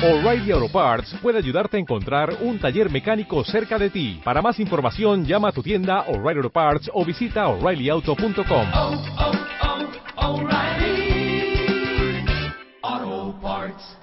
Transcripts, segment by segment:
O'Reilly Auto Parts puede ayudarte a encontrar un taller mecánico cerca de ti. Para más información, llama a tu tienda O'Reilly Auto Parts o visita oreillyauto.com. oh, oh, Parts.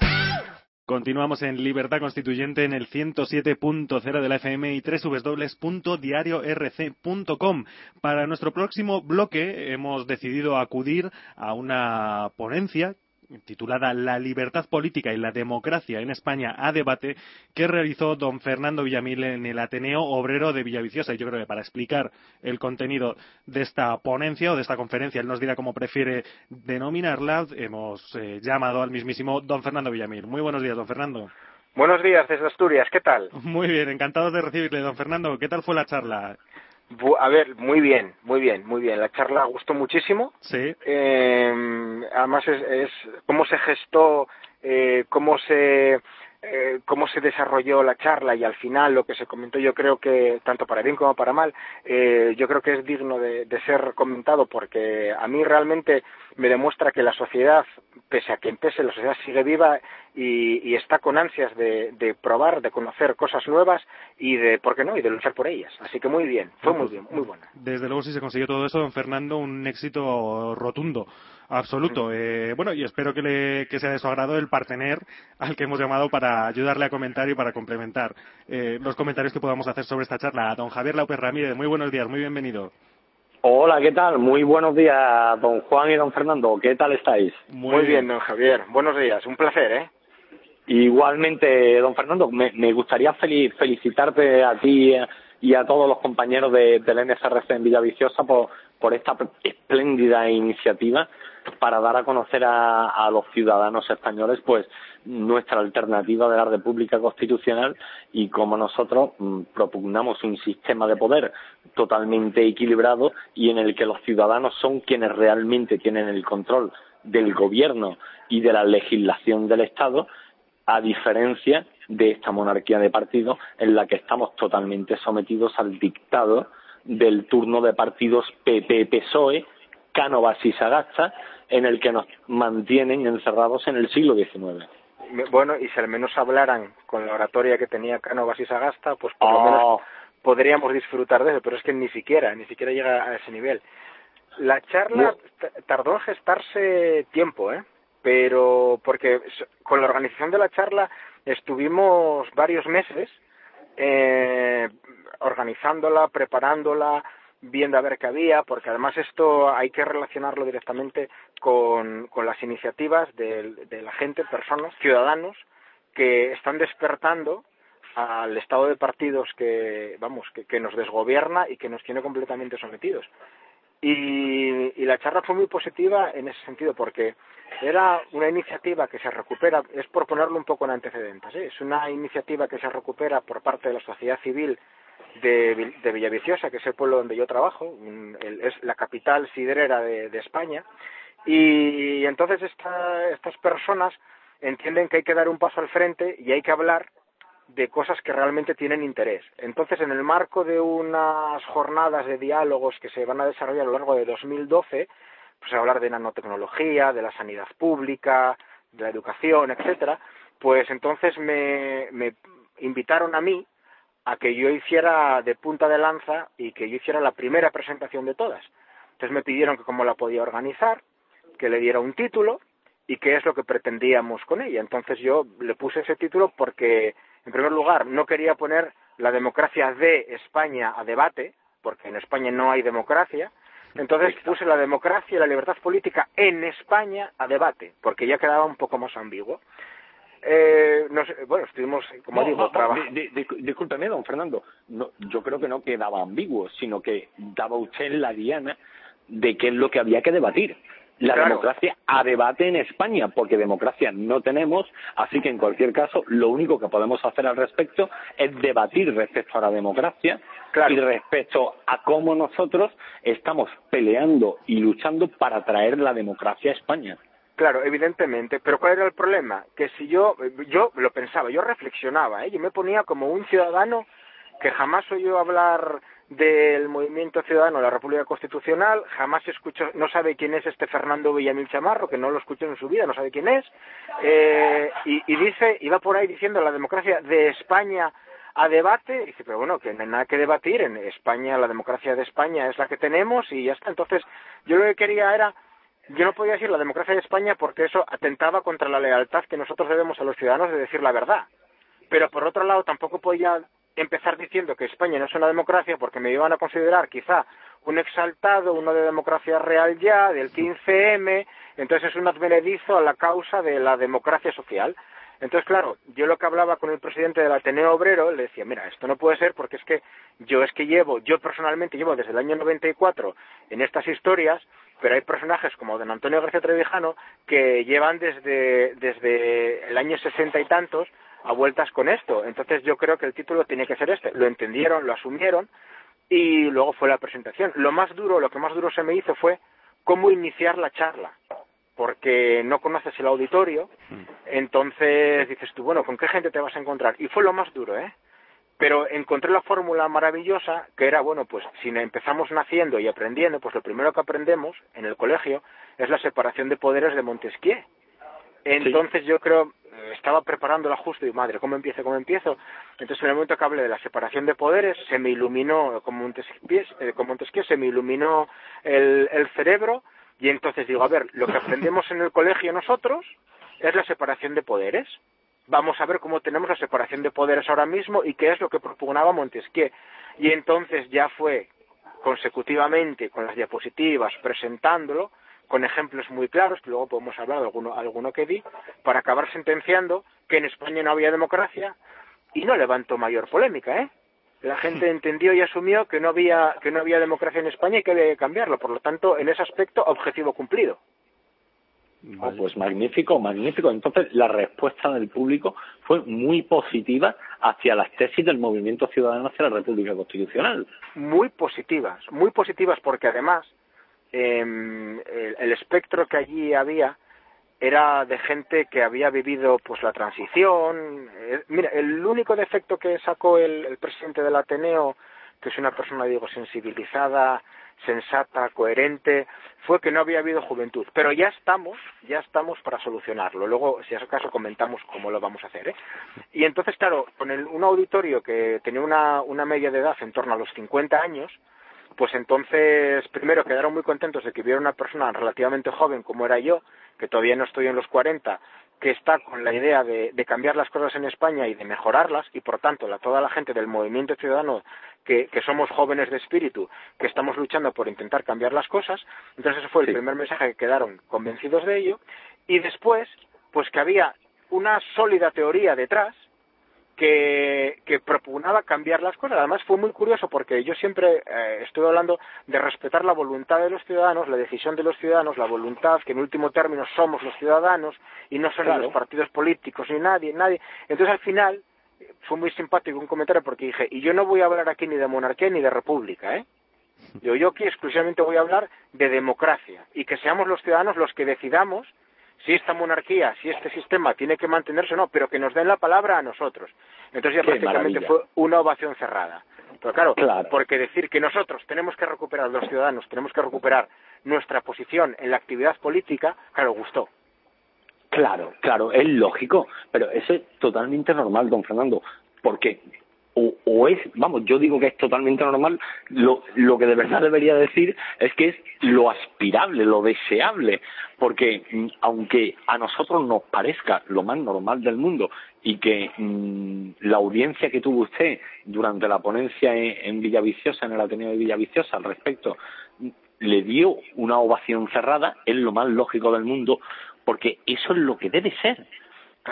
Continuamos en Libertad Constituyente en el 107.0 de la FM y www.diariorc.com. Para nuestro próximo bloque hemos decidido acudir a una ponencia titulada La libertad política y la democracia en España a debate que realizó don Fernando Villamil en el Ateneo Obrero de Villaviciosa. Y yo creo que para explicar el contenido de esta ponencia o de esta conferencia, él nos dirá cómo prefiere denominarla, hemos eh, llamado al mismísimo don Fernando Villamil. Muy buenos días, don Fernando. Buenos días desde Asturias, ¿qué tal? Muy bien, encantado de recibirle, don Fernando. ¿Qué tal fue la charla? Bu- A ver, muy bien, muy bien, muy bien. La charla gustó muchísimo. Sí, Eh, además es, es cómo se gestó, eh, cómo se eh, cómo se desarrolló la charla y al final lo que se comentó yo creo que tanto para bien como para mal eh, yo creo que es digno de, de ser comentado porque a mí realmente me demuestra que la sociedad pese a que pese la sociedad sigue viva y, y está con ansias de, de probar de conocer cosas nuevas y de por qué no y de luchar por ellas. Así que muy bien fue muy bien muy buena. desde luego si se consiguió todo eso, don Fernando, un éxito rotundo, absoluto. Eh, bueno, y espero que, le, que sea de su agrado el partener al que hemos llamado para ayudarle a comentar y para complementar eh, los comentarios que podamos hacer sobre esta charla. Don Javier López Ramírez, muy buenos días, muy bienvenido. Hola, ¿qué tal? Muy buenos días, don Juan y don Fernando. ¿Qué tal estáis? muy bien don Javier buenos días un placer eh Igualmente, don Fernando, me, me gustaría fel- felicitarte a ti y a todos los compañeros de, del NSRC en Villaviciosa por, por esta espléndida iniciativa para dar a conocer a, a los ciudadanos españoles pues nuestra alternativa de la República Constitucional y como nosotros mm, propugnamos un sistema de poder totalmente equilibrado y en el que los ciudadanos son quienes realmente tienen el control del gobierno y de la legislación del Estado, a diferencia de esta monarquía de partidos en la que estamos totalmente sometidos al dictado del turno de partidos PP-PSOE, Cánovas y Sagasta, en el que nos mantienen encerrados en el siglo XIX. Bueno, y si al menos hablaran con la oratoria que tenía Cánovas y Sagasta, pues por lo menos podríamos disfrutar de eso, pero es que ni siquiera, ni siquiera llega a ese nivel. La charla tardó en gestarse tiempo, ¿eh? Pero porque con la organización de la charla estuvimos varios meses eh, organizándola, preparándola, viendo a ver qué había, porque además esto hay que relacionarlo directamente con, con las iniciativas de, la gente, personas, ciudadanos, que están despertando al estado de partidos que, vamos, que, que nos desgobierna y que nos tiene completamente sometidos. Y, y la charla fue muy positiva en ese sentido, porque era una iniciativa que se recupera, es por ponerlo un poco en antecedentes, ¿eh? es una iniciativa que se recupera por parte de la sociedad civil de, Vil- de Villaviciosa, que es el pueblo donde yo trabajo, es la capital sidrera de, España, y entonces esta- estas personas entienden que hay que dar un paso al frente y hay que hablar de cosas que realmente tienen interés. Entonces, en el marco de unas jornadas de diálogos que se van a desarrollar a lo largo de 2012, pues hablar de nanotecnología, de la sanidad pública, de la educación, etcétera, pues entonces me, me invitaron a mí a que yo hiciera de punta de lanza y que yo hiciera la primera presentación de todas. Entonces me pidieron que cómo la podía organizar, que le diera un título y qué es lo que pretendíamos con ella. Entonces yo le puse ese título porque, en primer lugar, no quería poner la democracia de España a debate, porque en España no hay democracia. Entonces puse la democracia y la libertad política en España a debate, porque ya quedaba un poco más ambiguo. Eh, no sé, bueno, estuvimos, como No, digo, no, trabajando. di- di- discú- discúlpeme, don Fernando. No, yo creo que no quedaba ambiguo, sino que daba usted la diana de qué es lo que había que debatir. La Claro. democracia a debate en España, porque democracia no tenemos, así que en cualquier caso lo único que podemos hacer al respecto es debatir respecto a la democracia Claro. y respecto a cómo nosotros estamos peleando y luchando para traer la democracia a España. Claro, evidentemente, pero ¿cuál era el problema? Que si yo, yo lo pensaba, yo reflexionaba, ¿eh? yo me ponía como un ciudadano que jamás oyó hablar del Movimiento Ciudadano de la República Constitucional, jamás escuchó, no sabe quién es este Fernando Villamil Chamarro, que no lo escuchó en su vida, no sabe quién es, eh, y, y dice, va por ahí diciendo la democracia de España a debate, y dice, pero bueno, que no hay nada que debatir, en España, la democracia de España es la que tenemos y ya está. Entonces, yo lo que quería era, yo no podía decir la democracia de España porque eso atentaba contra la lealtad que nosotros debemos a los ciudadanos de decir la verdad. Pero por otro lado, tampoco podía empezar diciendo que España no es una democracia porque me iban a considerar quizá un exaltado, uno de democracia real ya, del 15M, entonces es un advenedizo a la causa de la democracia social. Entonces, claro, yo lo que hablaba con el presidente del Ateneo Obrero, le decía, mira, esto no puede ser porque es que yo es que llevo, yo personalmente llevo desde el año 94 en estas historias, pero hay personajes como don Antonio García Trevijano que llevan desde, desde el año sesenta y tantos a vueltas con esto. Entonces yo creo que el título tiene que ser este. Lo entendieron, lo asumieron y luego fue la presentación. Lo más duro, lo que más duro se me hizo fue cómo iniciar la charla porque no conoces el auditorio, entonces dices tú, bueno, ¿con qué gente te vas a encontrar? Y fue lo más duro, ¿eh? Pero encontré la fórmula maravillosa que era, bueno, pues si empezamos naciendo y aprendiendo, pues lo primero que aprendemos en el colegio es la separación de poderes de Montesquieu. Entonces yo creo, estaba preparándola justo y madre, ¿cómo empiezo? ¿Cómo empiezo? Entonces en el momento que hablé de la separación de poderes, se me iluminó, como Montesquieu, eh, como Montesquieu se me iluminó el, el cerebro y entonces digo, a ver, lo que aprendemos en el colegio nosotros es la separación de poderes. Vamos a ver cómo tenemos la separación de poderes ahora mismo y qué es lo que propugnaba Montesquieu. Y entonces ya fue consecutivamente con las diapositivas presentándolo, con ejemplos muy claros, que luego podemos hablar de alguno, alguno que di, para acabar sentenciando que en España no había democracia y no levantó mayor polémica, ¿eh? La gente entendió y asumió que no había que no había democracia en España y que había que cambiarlo. Por lo tanto, en ese aspecto, objetivo cumplido. Oh, pues magnífico, magnífico. Entonces, la respuesta del público fue muy positiva hacia las tesis del movimiento ciudadano hacia la República Constitucional. Muy positivas, muy positivas porque además eh, el, el espectro que allí había era de gente que había vivido pues la transición. Eh, mira, el único defecto que sacó el, el, presidente del Ateneo, que es una persona, digo, sensibilizada, sensata, coherente, fue que no había habido juventud. Pero ya estamos, ya estamos para solucionarlo. Luego, si acaso, comentamos cómo lo vamos a hacer. ¿eh? Y entonces, claro, con el, un auditorio que tenía una, una media de edad en torno a los 50 años, pues entonces, primero, quedaron muy contentos de que hubiera una persona relativamente joven como era yo, que todavía no estoy en los 40, que está con la idea de, de, cambiar las cosas en España y de mejorarlas, y por tanto, la, toda la gente del movimiento ciudadano que, que, somos jóvenes de espíritu, que estamos luchando por intentar cambiar las cosas, entonces ese fue el sí. primer mensaje que quedaron convencidos de ello, y después, pues que había una sólida teoría detrás, que, que propugnaba cambiar las cosas. Además fue muy curioso porque yo siempre eh, estoy hablando de respetar la voluntad de los ciudadanos, la decisión de los ciudadanos, la voluntad que en último término somos los ciudadanos y no son claro. los partidos políticos ni nadie, nadie. Entonces al final fue muy simpático un comentario porque dije, y yo no voy a hablar aquí ni de monarquía ni de república, ¿eh? Yo, yo aquí exclusivamente voy a hablar de democracia y que seamos los ciudadanos los que decidamos si esta monarquía, si este sistema tiene que mantenerse o no, pero que nos den la palabra a nosotros. Entonces ya Qué prácticamente maravilla. fue una ovación cerrada. Pero claro, claro, porque decir que nosotros tenemos que recuperar, los ciudadanos, tenemos que recuperar nuestra posición en la actividad política, claro, gustó. Claro, claro, es lógico, pero eso es totalmente normal, don Fernando, porque o, o, es, vamos, yo digo que es totalmente normal, lo, que de verdad debería decir es que es lo aspirable, lo deseable, porque mm, aunque a nosotros nos parezca lo más normal del mundo y que mmm, la audiencia que tuvo usted durante la ponencia en, en Villaviciosa, en el Ateneo de Villaviciosa al respecto, le dio una ovación cerrada, es lo más lógico del mundo, porque eso es lo que debe ser,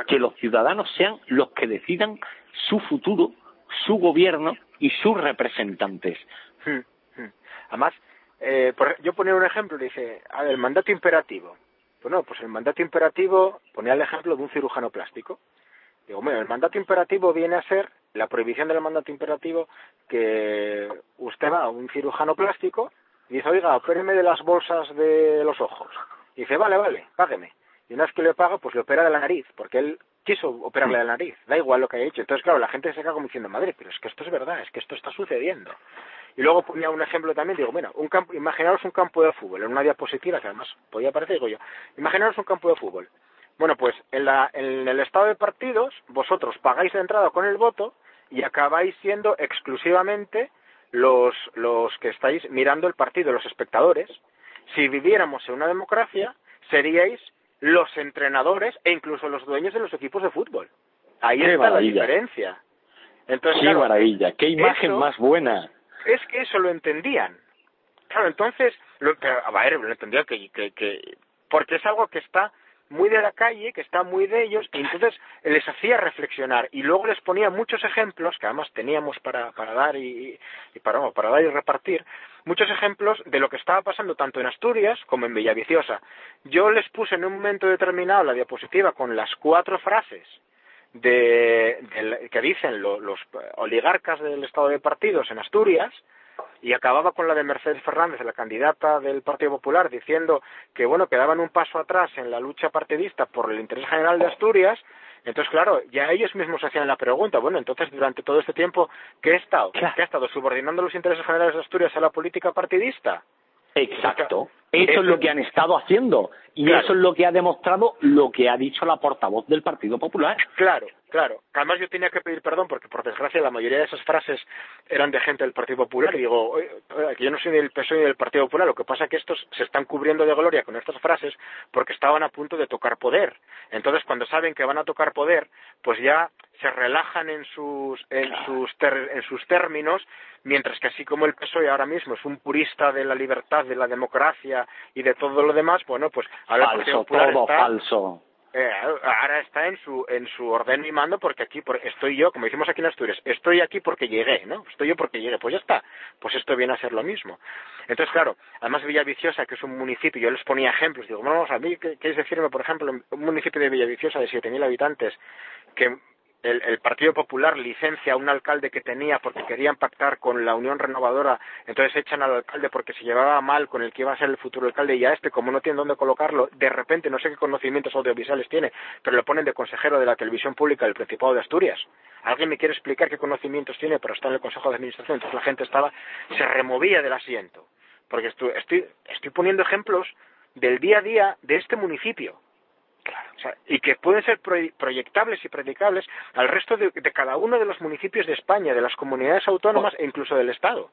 que los ciudadanos sean los que decidan su futuro su gobierno y sus representantes. Hmm, hmm. Además, eh, por, yo ponía un ejemplo, dice, a ver, el mandato imperativo. Bueno, pues el mandato imperativo, ponía el ejemplo de un cirujano plástico. Digo, bueno, el mandato imperativo viene a ser la prohibición del mandato imperativo que usted va a un cirujano plástico y dice, oiga, opéreme de las bolsas de los ojos. Y dice, vale, vale, págueme. Y una vez que le paga, pues le opera de la nariz, porque él quiso operarle la nariz, da igual lo que haya hecho. Entonces, claro, la gente se queda como diciendo, madre, pero es que esto es verdad, es que esto está sucediendo. Y luego ponía un ejemplo también, digo, bueno, un campo, imaginaros un campo de fútbol, en una diapositiva, que además podía parecer, digo yo, imaginaros un campo de fútbol. Bueno, pues en, la, en el estado de partidos, vosotros pagáis de entrada con el voto y acabáis siendo exclusivamente los, los que estáis mirando el partido, los espectadores. Si viviéramos en una democracia, seríais los entrenadores e incluso los dueños de los equipos de fútbol. Ahí Qué está maravilla. la diferencia. Entonces, Qué claro, maravilla, qué imagen eso- más buena. es que eso lo entendían. Claro, entonces, lo, pero, a ver, lo entendía que, que, que, porque es algo que está muy de la calle, que está muy de ellos, y entonces les hacía reflexionar y luego les ponía muchos ejemplos, que además teníamos para, para dar y, y para, para dar y repartir, muchos ejemplos de lo que estaba pasando tanto en Asturias como en Villaviciosa. Yo les puse en un momento determinado la diapositiva con las cuatro frases de, que dicen lo- los oligarcas del estado de partidos en Asturias y acababa con la de Mercedes Fernández, la candidata del Partido Popular, diciendo que bueno que daban un paso atrás en la lucha partidista por el interés general de Asturias. Entonces, claro, ya ellos mismos se hacían la pregunta, bueno, entonces durante todo este tiempo, ¿qué he estado? ¿Qué ha estado subordinando los intereses generales de Asturias a la política partidista? Exacto. Eso es lo que han estado haciendo. Y Claro. eso es lo que ha demostrado lo que ha dicho la portavoz del Partido Popular. Claro, claro. Además yo tenía que pedir perdón porque por desgracia la mayoría de esas frases eran de gente del Partido Popular y digo, "Oye, oye, que yo no soy del PSOE ni del Partido Popular, lo que pasa es que estos se están cubriendo de gloria con estas frases porque estaban a punto de tocar poder. Entonces cuando saben que van a tocar poder, pues ya se relajan en sus en sus ter- en sus términos, mientras que así como el PSOE ahora mismo es un purista de la libertad, de la democracia y de todo lo demás, bueno, pues ahora el Partido Falso, Popular todo está falso. eh, ahora está en su en su orden y mando porque aquí por- estoy yo, como decimos aquí en Asturias, estoy aquí porque llegué, ¿no? Estoy yo porque llegué, pues ya está. Pues esto viene a ser lo mismo. Entonces, claro, además Villaviciosa, que es un municipio, yo les ponía ejemplos, digo, vamos a mí, ¿qué queréis decirme, por ejemplo, un municipio de Villaviciosa de 7.000 habitantes, que el, el Partido Popular licencia a un alcalde que tenía porque querían pactar con la Unión Renovadora, entonces echan al alcalde porque se llevaba mal con el que iba a ser el futuro alcalde y a este, como no tiene dónde colocarlo, de repente no sé qué conocimientos audiovisuales tiene, pero lo ponen de consejero de la televisión pública del Principado de Asturias. ¿Alguien me quiere explicar qué conocimientos tiene para estar en el Consejo de Administración? Entonces la gente estaba, se removía del asiento, porque estoy, estoy, estoy poniendo ejemplos del día a día de este municipio. O sea, y que pueden ser proy- proyectables y predicables al resto de, de cada uno de los municipios de España, de las comunidades autónomas e incluso del Estado.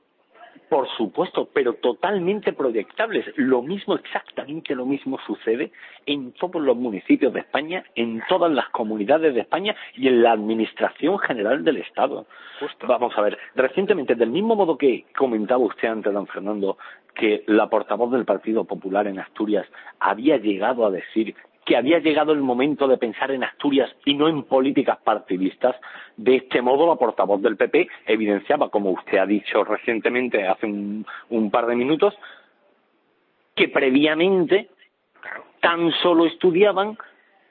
Por supuesto, pero totalmente proyectables. Lo mismo, exactamente lo mismo sucede en todos los municipios de España, en todas las comunidades de España y en la Administración General del Estado. Justo. Vamos a ver, recientemente, del mismo modo que comentaba usted antes, don Fernando, que la portavoz del Partido Popular en Asturias había llegado a decir que había llegado el momento de pensar en Asturias y no en políticas partidistas. De este modo, la portavoz del PP evidenciaba, como usted ha dicho recientemente, hace un, par de minutos, que previamente tan solo estudiaban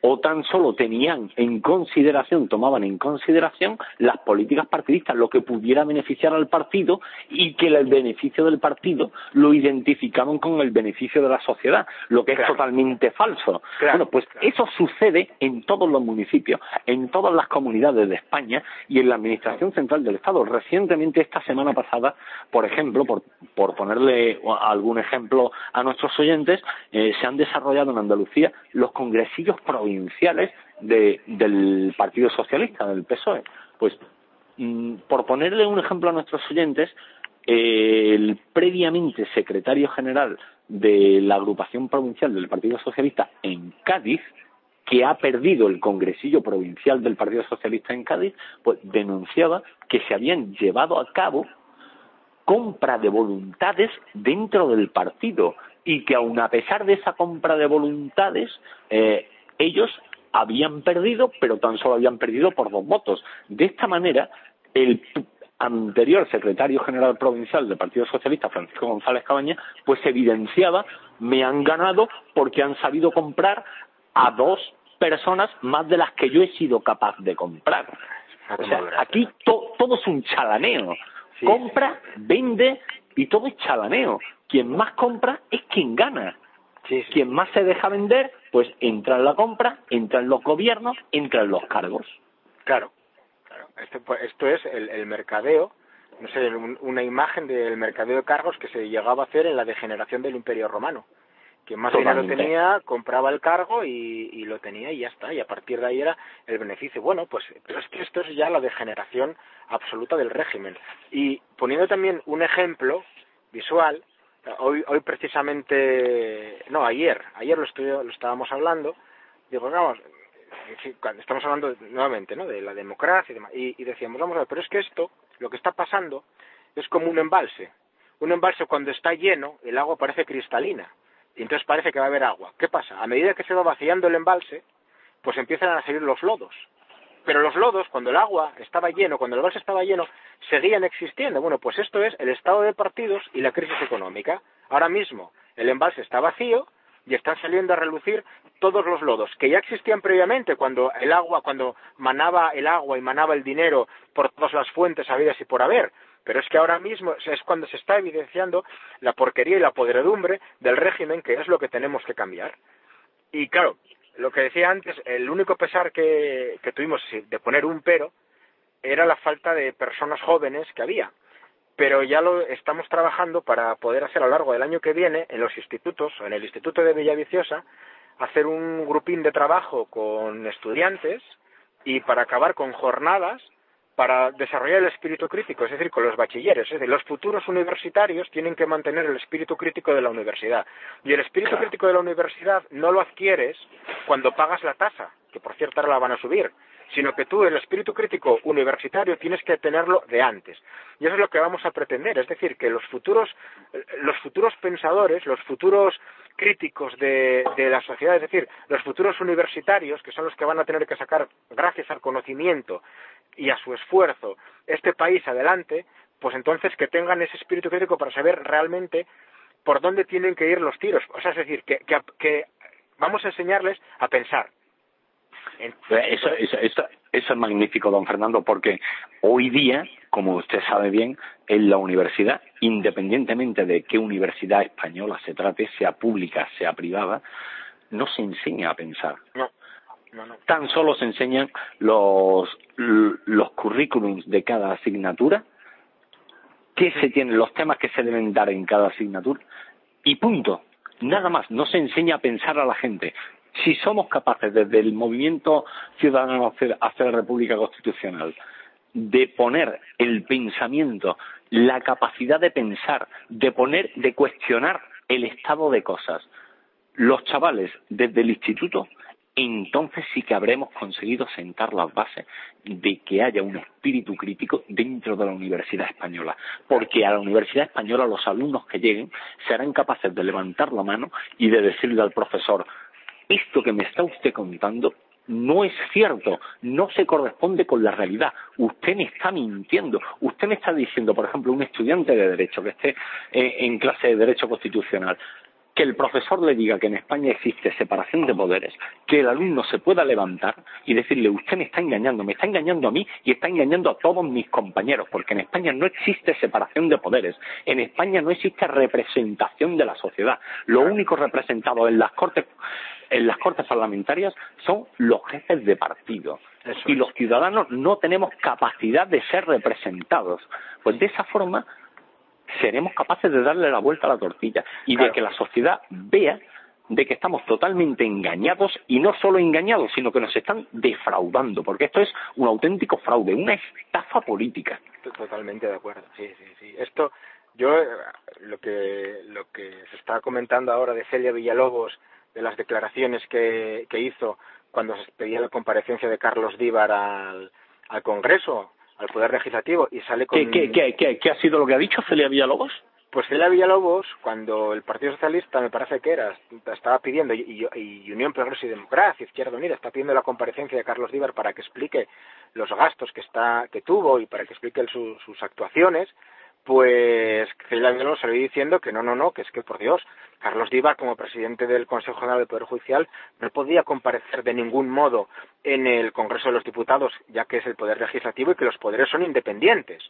o tan solo tenían en consideración, tomaban en consideración las políticas partidistas, lo que pudiera beneficiar al partido y que el beneficio del partido lo identificaban con el beneficio de la sociedad, lo que Claro. es totalmente falso. Claro, bueno, pues claro. eso sucede en todos los municipios, en todas las comunidades de España y en la Administración Central del Estado. Recientemente, esta semana pasada, por ejemplo, por, por ponerle algún ejemplo a nuestros oyentes, eh, se han desarrollado en Andalucía los congresillos provinciales de- del Partido Socialista, del PSOE. Pues, mm, por ponerle un ejemplo a nuestros oyentes, el previamente secretario general de la agrupación provincial del Partido Socialista en Cádiz, que ha perdido el congresillo provincial del Partido Socialista en Cádiz, pues denunciaba que se habían llevado a cabo compra de voluntades dentro del partido y que aun a pesar de esa compra de voluntades eh, ellos habían perdido pero tan solo habían perdido por dos votos de esta manera el anterior secretario general provincial del Partido Socialista Francisco González Cabaña pues evidenciaba me han ganado porque han sabido comprar a dos personas más de las que yo he sido capaz de comprar o sea, aquí to- todo es un chalaneo. Sí, compra, vende y todo es chalaneo. Quien más compra es quien gana. Sí, sí. Quien más se deja vender pues entra en la compra, entra en los gobiernos, entra en los cargos. Claro, claro. Esto, pues, esto es el, el mercadeo, no sé, un- una imagen del mercadeo de cargos que se llegaba a hacer en la degeneración del Imperio Romano. Quien más dinero tenía, compraba el cargo y, y lo tenía y ya está. Y a partir de ahí era el beneficio. Bueno, pues, pero es que esto es ya la degeneración absoluta del régimen. Y poniendo también un ejemplo visual, hoy, hoy precisamente, no, ayer, ayer lo, lo estábamos hablando, digo, vamos, estamos hablando nuevamente ¿no? de la democracia y demás, y, y decíamos, vamos a ver, pero es que esto, lo que está pasando, es como un embalse. Un embalse cuando está lleno, el agua parece cristalina, y entonces parece que va a haber agua. ¿Qué pasa? A medida que se va vaciando el embalse, pues empiezan a salir los lodos. Pero los lodos, cuando el agua estaba lleno, cuando el embalse estaba lleno, seguían existiendo. Bueno, pues esto es el estado de partidos y la crisis económica. Ahora mismo el embalse está vacío y están saliendo a relucir todos los lodos que ya existían previamente cuando el agua, cuando manaba el agua y manaba el dinero por todas las fuentes habidas y por haber. Pero es que ahora mismo es cuando se está evidenciando la porquería y la podredumbre del régimen, que es lo que tenemos que cambiar. Y claro, lo que decía antes, el único pesar que, tuvimos de poner un pero era la falta de personas jóvenes que había. Pero ya lo estamos trabajando para poder hacer a lo largo del año que viene en los institutos, en el Instituto de Villaviciosa, hacer un grupín de trabajo con estudiantes y para acabar con jornadas para desarrollar el espíritu crítico, es decir, con los bachilleres. Es decir, los futuros universitarios tienen que mantener el espíritu crítico de la universidad. Y el espíritu crítico de la universidad no lo adquieres cuando pagas la tasa, que por cierto ahora la van a subir, sino que tú el espíritu crítico universitario tienes que tenerlo de antes. Y eso es lo que vamos a pretender, es decir, que los futuros, los futuros pensadores, los futuros críticos de, de la sociedad, es decir, los futuros universitarios, que son los que van a tener que sacar, gracias al conocimiento y a su esfuerzo, este país adelante, pues entonces que tengan ese espíritu crítico para saber realmente por dónde tienen que ir los tiros. O sea, es decir, que, que, que vamos a enseñarles a pensar. Eso, eso, eso, eso es magnífico, don Fernando, porque hoy día, como usted sabe bien, en la universidad, independientemente de qué universidad española se trate, sea pública, sea privada, no se enseña a pensar. No, no, no. Tan solo se enseñan los, los currículums de cada asignatura, qué se tienen, los temas que se deben dar en cada asignatura, y punto. Nada más, no se enseña a pensar a la gente. Si somos capaces desde el movimiento ciudadano hacia la República Constitucional de poner el pensamiento, la capacidad de pensar, de poner, de cuestionar el estado de cosas, los chavales desde el instituto, entonces sí que habremos conseguido sentar las bases de que haya un espíritu crítico dentro de la Universidad Española. Porque a la Universidad Española los alumnos que lleguen serán capaces de levantar la mano y de decirle al profesor, esto que me está usted contando no es cierto, no se corresponde con la realidad. Usted me está mintiendo. Usted me está diciendo, por ejemplo, un estudiante de Derecho que esté eh, en clase de Derecho Constitucional, que el profesor le diga que en España existe separación de poderes, que el alumno se pueda levantar y decirle, usted me está engañando, me está engañando a mí y está engañando a todos mis compañeros, porque en España no existe separación de poderes, en España no existe representación de la sociedad. Lo único representado en las cortes en las cortes parlamentarias son los jefes de partido Eso y es. los ciudadanos no tenemos capacidad de ser representados. Pues de esa forma seremos capaces de darle la vuelta a la tortilla y Claro. de que la sociedad vea de que estamos totalmente engañados y no solo engañados, sino que nos están defraudando, porque esto es un auténtico fraude, una estafa política. Totalmente de acuerdo, sí, sí, sí. Esto, yo, lo que, lo que se está comentando ahora de Celia Villalobos, de las declaraciones que, que hizo cuando se pedía la comparecencia de Carlos Díbar al, al Congreso, al Poder Legislativo, y sale con... ¿Qué, qué, qué, qué- qué ha sido lo que ha dicho Celia Villalobos? Pues Celia Villalobos, cuando el Partido Socialista, me parece que era, estaba pidiendo, y, Unión Progreso y Democracia, Izquierda Unida, está pidiendo la comparecencia de Carlos Díbar para que explique los gastos que está que tuvo y para que explique el- su- sus actuaciones, pues Celia Villalobos salió diciendo que no, no, no, que es que por Dios, Carlos Díbar como presidente del Consejo General del Poder Judicial no podía comparecer de ningún modo en el Congreso de los Diputados, ya que es el Poder Legislativo y que los poderes son independientes.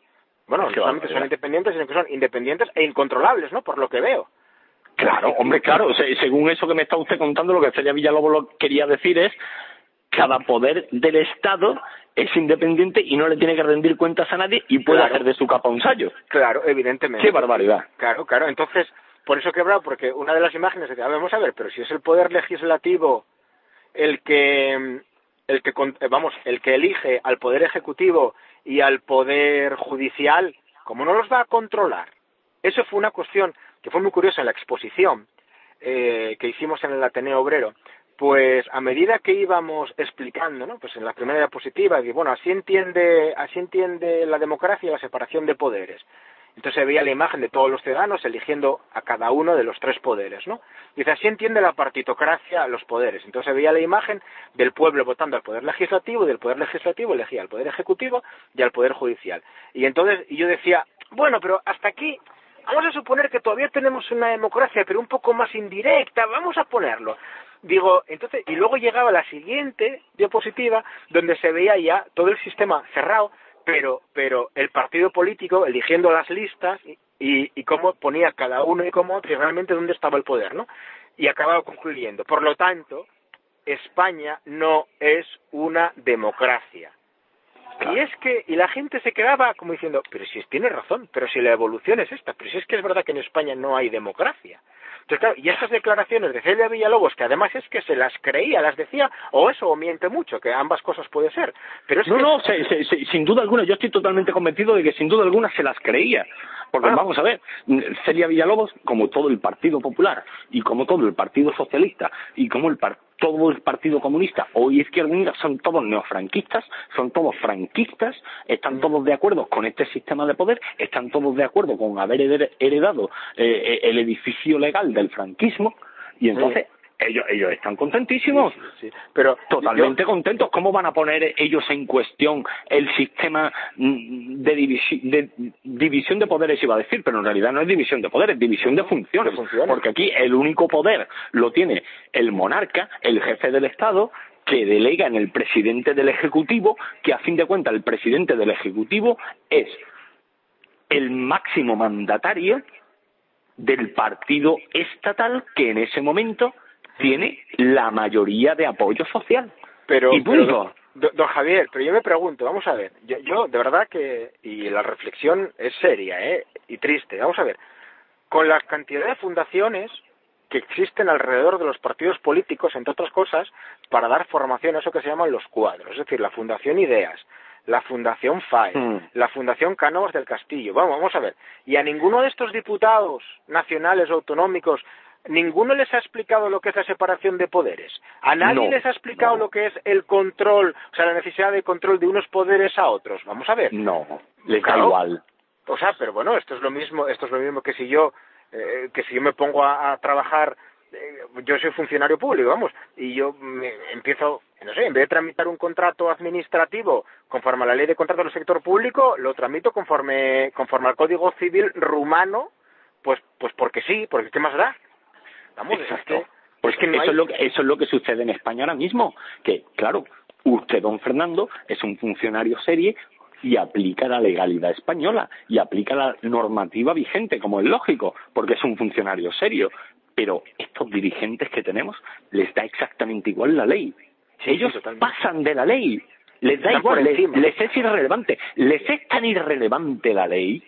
Bueno, no solamente son independientes, sino que son independientes e incontrolables, ¿no? Por lo que veo. Claro, hombre, claro. según eso que me está usted contando, lo que Celia Villalobos lo quería decir es cada poder del Estado es independiente y no le tiene que rendir cuentas a nadie y puede hacer de su capa un sallo. Claro, evidentemente. Qué barbaridad. Claro, claro. Entonces, por eso que quebrado, porque una de las imágenes decía, vamos a ver, pero si es el poder legislativo el que el que vamos, el que elige al poder ejecutivo y al poder judicial, ¿cómo no los va a controlar? Eso fue una cuestión que fue muy curiosa en la exposición eh, que hicimos en el Ateneo Obrero, pues a medida que íbamos explicando, ¿no? Pues en la primera diapositiva, bueno, así entiende, así entiende la democracia la separación de poderes. Entonces se veía la imagen de todos los ciudadanos eligiendo a cada uno de los tres poderes, ¿no? Dice, así entiende la partitocracia los poderes. Entonces se veía la imagen del pueblo votando al poder legislativo y del poder legislativo elegía al poder ejecutivo y al poder judicial. Y entonces yo decía, bueno, pero hasta aquí vamos a suponer que todavía tenemos una democracia, pero un poco más indirecta, vamos a ponerlo. Digo, entonces, y luego llegaba la siguiente diapositiva donde se veía ya todo el sistema cerrado, pero, pero el partido político eligiendo las listas y, y cómo ponía cada uno y cómo otro y realmente dónde estaba el poder, ¿no? Y acababa concluyendo. Por lo tanto, España no es una democracia. Y es que, y la gente se quedaba como diciendo, pero si tiene razón, pero si la evolución es esta, pero si es que es verdad que en España no hay democracia. Entonces, claro, y estas declaraciones de Celia Villalobos, que además es que se las creía, las decía, o eso, o miente mucho, que ambas cosas puede ser. Pero no, no, sin duda alguna, yo estoy totalmente convencido de que sin duda alguna se las creía. Porque vamos a ver, Celia Villalobos, como todo el Partido Popular, y como todo el Partido Socialista, y como el todo el Partido Comunista o Izquierda Unida son todos neofranquistas, son todos franquistas, están todos de acuerdo con este sistema de poder, están todos de acuerdo con haber heredado eh, el edificio legal del franquismo, y entonces ellos, ellos están contentísimos, pero totalmente contentos. ¿Cómo van a poner ellos en cuestión el sistema mm, de, división de poderes, iba a decir, pero en realidad no es división de poderes, es división de funciones, porque aquí el único poder lo tiene el monarca, el jefe del Estado, que delega en el presidente del Ejecutivo, que a fin de cuentas el presidente del Ejecutivo es el máximo mandatario del partido estatal que en ese momento tiene la mayoría de apoyo social. Pero, don, Javier, pero yo me pregunto, vamos a ver, yo, de verdad que, y la reflexión es seria, ¿eh? Y triste, vamos a ver, con la cantidad de fundaciones que existen alrededor de los partidos políticos, entre otras cosas, para dar formación a eso que se llaman los cuadros, es decir, la Fundación Ideas, la Fundación FAE, mm. la Fundación Cánovas del Castillo. Vamos, vamos a ver. Y a ninguno de estos diputados nacionales o autonómicos ninguno les ha explicado lo que es la separación de poderes. A nadie les ha explicado lo que es el control, o sea, la necesidad de control de unos poderes a otros. Vamos a ver. No, les da igual. O sea, pero bueno, esto es lo mismo, esto es lo mismo que si yo, eh, que si yo me pongo a, trabajar yo soy funcionario público, vamos, y yo me empiezo, no sé, en vez de tramitar un contrato administrativo conforme a la ley de contrato del sector público, lo tramito conforme, conforme al Código Civil rumano, pues, pues porque sí, porque ¿qué más da? Exacto. Pues que eso, es lo que, eso es lo que sucede en España ahora mismo, que claro, usted, don Fernando, es un funcionario serie y aplica la legalidad española y aplica la normativa vigente, como es lógico, porque es un funcionario serio. Pero estos dirigentes que tenemos les da exactamente igual la ley. Ellos pasan de la ley, les da igual, les es irrelevante. Les es tan irrelevante la ley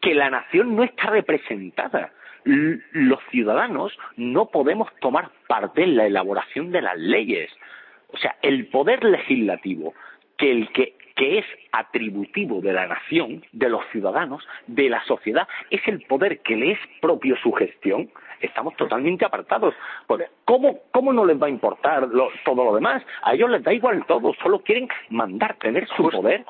que la nación no está representada los ciudadanos no podemos tomar parte en la elaboración de las leyes. O sea, el poder legislativo, que el que, que es atributivo de la nación, de los ciudadanos, de la sociedad, es el poder que le es propio su gestión, estamos totalmente apartados. ¿cómo, ¿Cómo no les va a importar todo lo demás? A ellos les da igual todo, solo quieren mandar, tener su poder.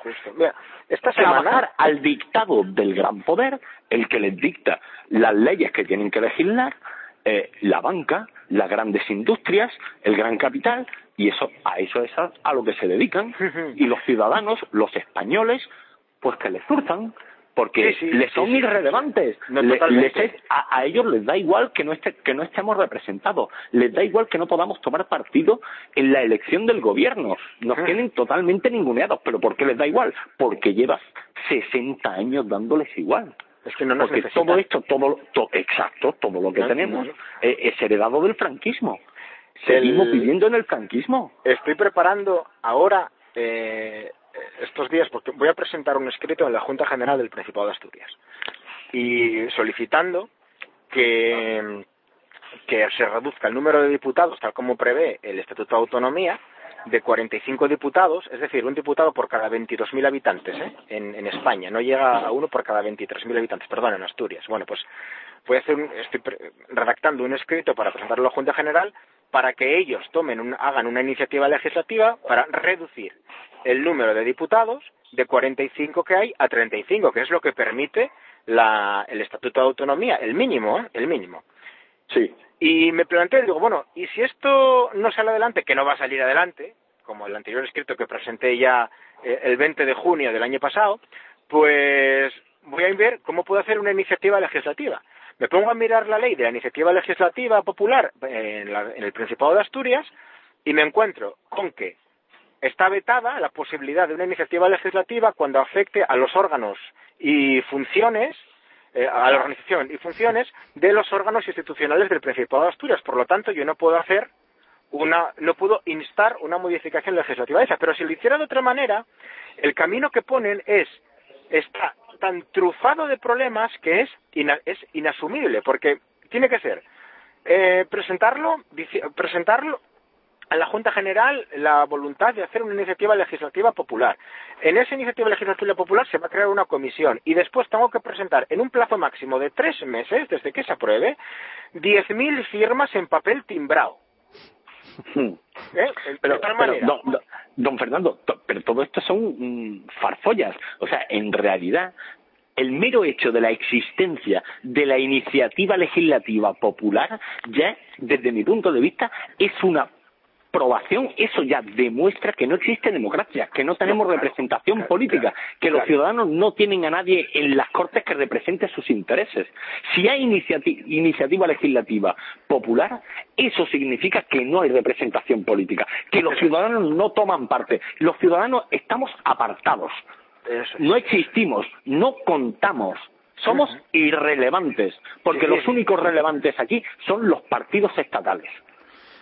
esta trabajar al dictado del gran poder, el que les dicta las leyes que tienen que legislar, eh, la banca, las grandes industrias, el gran capital, y eso a eso es a, lo que se dedican. Y los ciudadanos, los españoles, pues que les surtan porque les son irrelevantes. a, ellos les da igual que no, que no estemos representados, les da igual que no podamos tomar partido en la elección del gobierno. Nos ah. tienen totalmente ninguneados, pero ¿por qué les da igual? Porque llevas 60 años dándoles igual. Es que no nos Porque necesita. todo esto, todo, to- exacto, todo lo que No, tenemos no. eh, es heredado del franquismo. Seguimos El- viviendo en el franquismo. Estoy preparando ahora, eh, estos días, porque voy a presentar un escrito en la Junta General del Principado de Asturias y solicitando que, que se reduzca el número de diputados, tal como prevé el Estatuto de Autonomía, de 45 diputados, es decir, un diputado por cada 22.000 habitantes ¿eh? en, España. No llega a uno por cada 23.000 habitantes, perdón, en Asturias. Bueno, pues voy a hacer un- estoy redactando un escrito para presentarlo a la Junta General para que ellos tomen un- hagan una iniciativa legislativa para reducir el número de diputados de 45 que hay a 35, que es lo que permite la- el Estatuto de Autonomía, el mínimo, ¿eh? el mínimo. Sí. Y me planteé, digo, bueno, ¿y si esto no sale adelante, que no va a salir adelante, como el anterior escrito que presenté ya eh, el 20 de junio del año pasado, pues voy a ver cómo puedo hacer una iniciativa legislativa. Me pongo a mirar la ley de la iniciativa legislativa popular en, la- en el Principado de Asturias y me encuentro con que está vetada la posibilidad de una iniciativa legislativa cuando afecte a los órganos y funciones eh, a la organización y funciones de los órganos institucionales del Principado de Asturias. Por lo tanto, yo no puedo hacer una, no puedo instar una modificación legislativa de esa. Pero si lo hiciera de otra manera, el camino que ponen es está tan trufado de problemas que es, ina- es inasumible, porque tiene que ser eh, presentarlo, presentarlo a la Junta General la voluntad de hacer una iniciativa legislativa popular. En esa iniciativa legislativa popular se va a crear una comisión y después tengo que presentar en un plazo máximo de tres meses, desde que se apruebe, 10.000 firmas en papel timbrado. ¿eh? Pero, pero, don, don- don Fernando, to- pero todo esto son mm, farfollas. O sea, en realidad, el mero hecho de la existencia de la iniciativa legislativa popular ya, desde mi punto de vista, es una probación, eso ya demuestra que no existe democracia, que no tenemos representación claro, política, claro, que los ciudadanos no tienen a nadie en las cortes que represente sus intereses. Si hay iniciati- iniciativa legislativa popular, eso significa que no hay representación política, que los ciudadanos no toman parte. Los ciudadanos estamos apartados, no existimos, no contamos. Somos irrelevantes, porque los únicos relevantes aquí son los partidos estatales.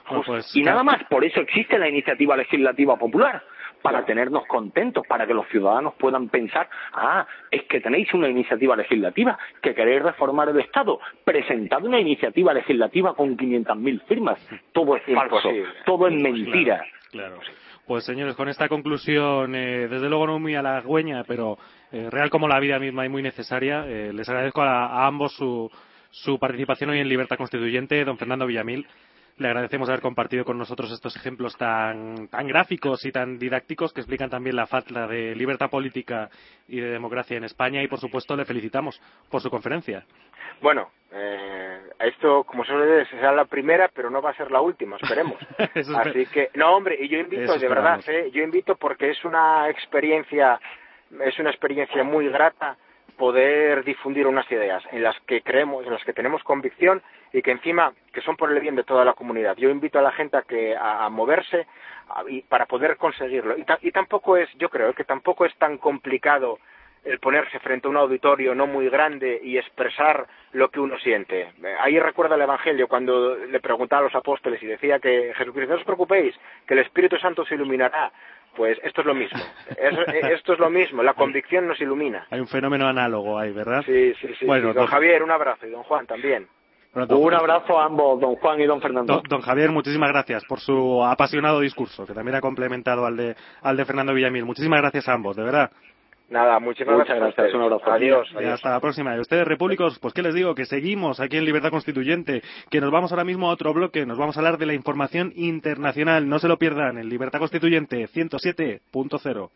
Pues, Y nada más, por eso existe la iniciativa legislativa popular, para tenernos contentos, para que los ciudadanos puedan pensar, ah, es que tenéis una iniciativa legislativa, que queréis reformar el Estado, presentad una iniciativa legislativa con 500.000 firmas. Todo es falso, todo es mentira. Claro. Pues señores, con esta conclusión, eh, desde luego no muy halagüeña, pero eh, real como la vida misma y muy necesaria, eh, les agradezco a, a ambos su, su participación hoy en Libertad Constituyente. Don Fernando Villamil, le agradecemos haber compartido con nosotros estos ejemplos tan, tan gráficos y tan didácticos que explican también la falta de libertad política y de democracia en España y, por supuesto, le felicitamos por su conferencia. Bueno, eh, esto, como suele decir, será la primera, pero no va a ser la última, esperemos. Así que, no, hombre, y yo invito, de verdad. ¿eh? yo invito porque es una experiencia, es una experiencia muy grata poder difundir unas ideas en las que creemos, en las que tenemos convicción y que encima que son por el bien de toda la comunidad. Yo invito a la gente a que a, a moverse y para poder conseguirlo. Y, ta- y tampoco es, yo creo que tampoco es tan complicado el ponerse frente a un auditorio no muy grande y expresar lo que uno siente. Ahí recuerda el Evangelio cuando le preguntaba a los apóstoles y decía que Jesucristo, no os preocupéis, que el Espíritu Santo os iluminará. Pues esto es lo mismo. Eh, esto es lo mismo. La convicción nos ilumina. Hay un fenómeno análogo ahí, ¿verdad? Sí, sí, sí. Bueno, sí. Don don- Javier, un abrazo. Y don Juan también. Bueno, don- Un abrazo a ambos, don Juan y don Fernando. Don, don Javier, muchísimas gracias por su apasionado discurso, que también ha complementado al de, al de Fernando Villamil. Muchísimas gracias a ambos, de verdad. Nada, muchísimas Muchas gracias. gracias, ustedes. un abrazo. Adiós. Y adiós. hasta la próxima. Y ustedes, repúblicos, pues qué les digo, que seguimos aquí en Libertad Constituyente, que nos vamos ahora mismo a otro bloque, nos vamos a hablar de la información internacional. No se lo pierdan, en Libertad Constituyente 107.0.